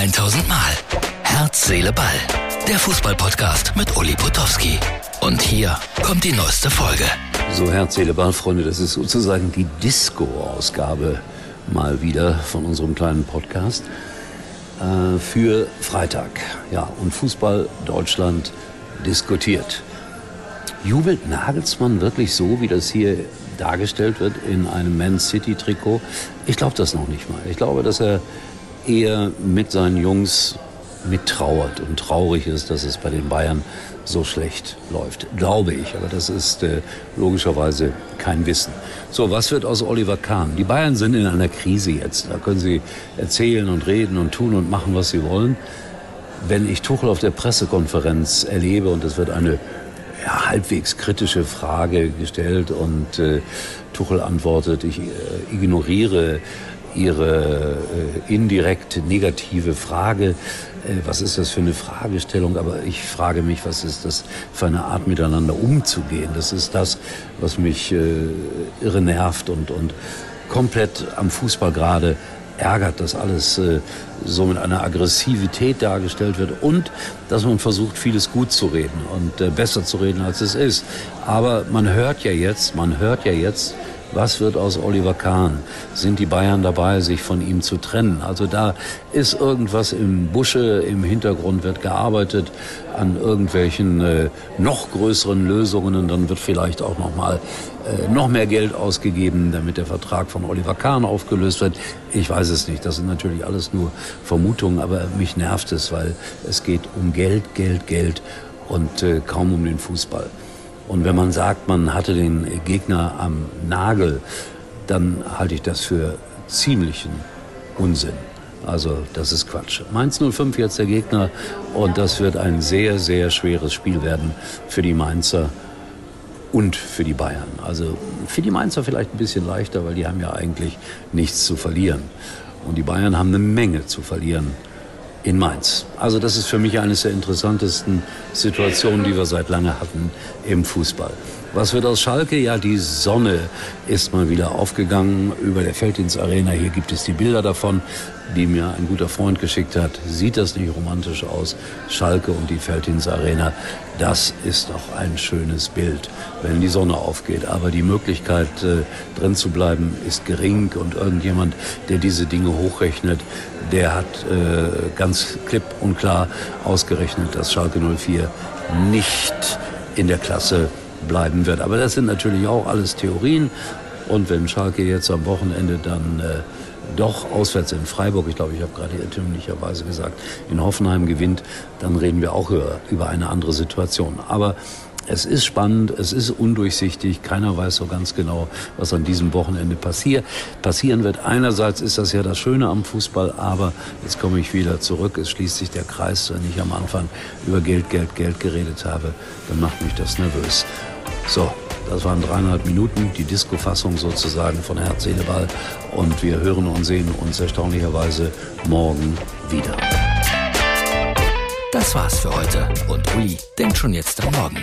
1000 Mal. Herz, Seele, Ball. Der Fußballpodcast mit Uli Potowski. Und hier kommt die neueste Folge. So, Herz, Seele, Ball, Freunde, das ist sozusagen die Disco-Ausgabe mal wieder von unserem kleinen Podcast äh, für Freitag. Ja, und Fußball Deutschland diskutiert. Jubelt Nagelsmann wirklich so, wie das hier dargestellt wird in einem Man City Trikot? Ich glaube das noch nicht mal. Ich glaube, dass er eher mit seinen Jungs mittrauert und traurig ist, dass es bei den Bayern so schlecht läuft. Glaube ich, aber das ist äh, logischerweise kein Wissen. So, was wird aus Oliver Kahn? Die Bayern sind in einer Krise jetzt. Da können sie erzählen und reden und tun und machen, was sie wollen. Wenn ich Tuchel auf der Pressekonferenz erlebe und es wird eine ja, halbwegs kritische Frage gestellt und äh, Tuchel antwortet, ich äh, ignoriere Ihre äh, indirekt negative Frage. Äh, was ist das für eine Fragestellung? Aber ich frage mich, was ist das für eine Art, miteinander umzugehen? Das ist das, was mich äh, irre nervt und, und komplett am Fußball gerade ärgert, dass alles äh, so mit einer Aggressivität dargestellt wird und dass man versucht, vieles gut zu reden und äh, besser zu reden, als es ist. Aber man hört ja jetzt, man hört ja jetzt, was wird aus Oliver Kahn? Sind die Bayern dabei, sich von ihm zu trennen? Also da ist irgendwas im Busche, im Hintergrund wird gearbeitet an irgendwelchen äh, noch größeren Lösungen und dann wird vielleicht auch noch mal äh, noch mehr Geld ausgegeben, damit der Vertrag von Oliver Kahn aufgelöst wird. Ich weiß es nicht. Das sind natürlich alles nur Vermutungen, aber mich nervt es, weil es geht um Geld, Geld, Geld und äh, kaum um den Fußball. Und wenn man sagt, man hatte den Gegner am Nagel, dann halte ich das für ziemlichen Unsinn. Also das ist Quatsch. Mainz 05 jetzt der Gegner und das wird ein sehr, sehr schweres Spiel werden für die Mainzer und für die Bayern. Also für die Mainzer vielleicht ein bisschen leichter, weil die haben ja eigentlich nichts zu verlieren. Und die Bayern haben eine Menge zu verlieren in Mainz. Also das ist für mich eines der interessantesten Situationen, die wir seit lange hatten im Fußball. Was wird aus Schalke? Ja, die Sonne ist mal wieder aufgegangen über der Felddienstarena. Hier gibt es die Bilder davon, die mir ein guter Freund geschickt hat. Sieht das nicht romantisch aus? Schalke und die Felddienstarena. Das ist doch ein schönes Bild, wenn die Sonne aufgeht. Aber die Möglichkeit, äh, drin zu bleiben, ist gering. Und irgendjemand, der diese Dinge hochrechnet, der hat äh, ganz klipp und klar ausgerechnet, dass Schalke 04 nicht in der Klasse bleiben wird. Aber das sind natürlich auch alles Theorien. Und wenn Schalke jetzt am Wochenende dann äh, doch auswärts in Freiburg, ich glaube, ich habe gerade irrtümlicherweise gesagt, in Hoffenheim gewinnt, dann reden wir auch über, über eine andere Situation. Aber es ist spannend, es ist undurchsichtig, keiner weiß so ganz genau, was an diesem Wochenende passier passieren wird. Einerseits ist das ja das Schöne am Fußball, aber jetzt komme ich wieder zurück, es schließt sich der Kreis, wenn ich am Anfang über Geld, Geld, Geld geredet habe, dann macht mich das nervös. So, das waren dreieinhalb Minuten, die Disco-Fassung sozusagen von Herz, Seele, Ball. Und wir hören und sehen uns erstaunlicherweise morgen wieder. Das war's für heute. Und Uli denkt schon jetzt am Morgen.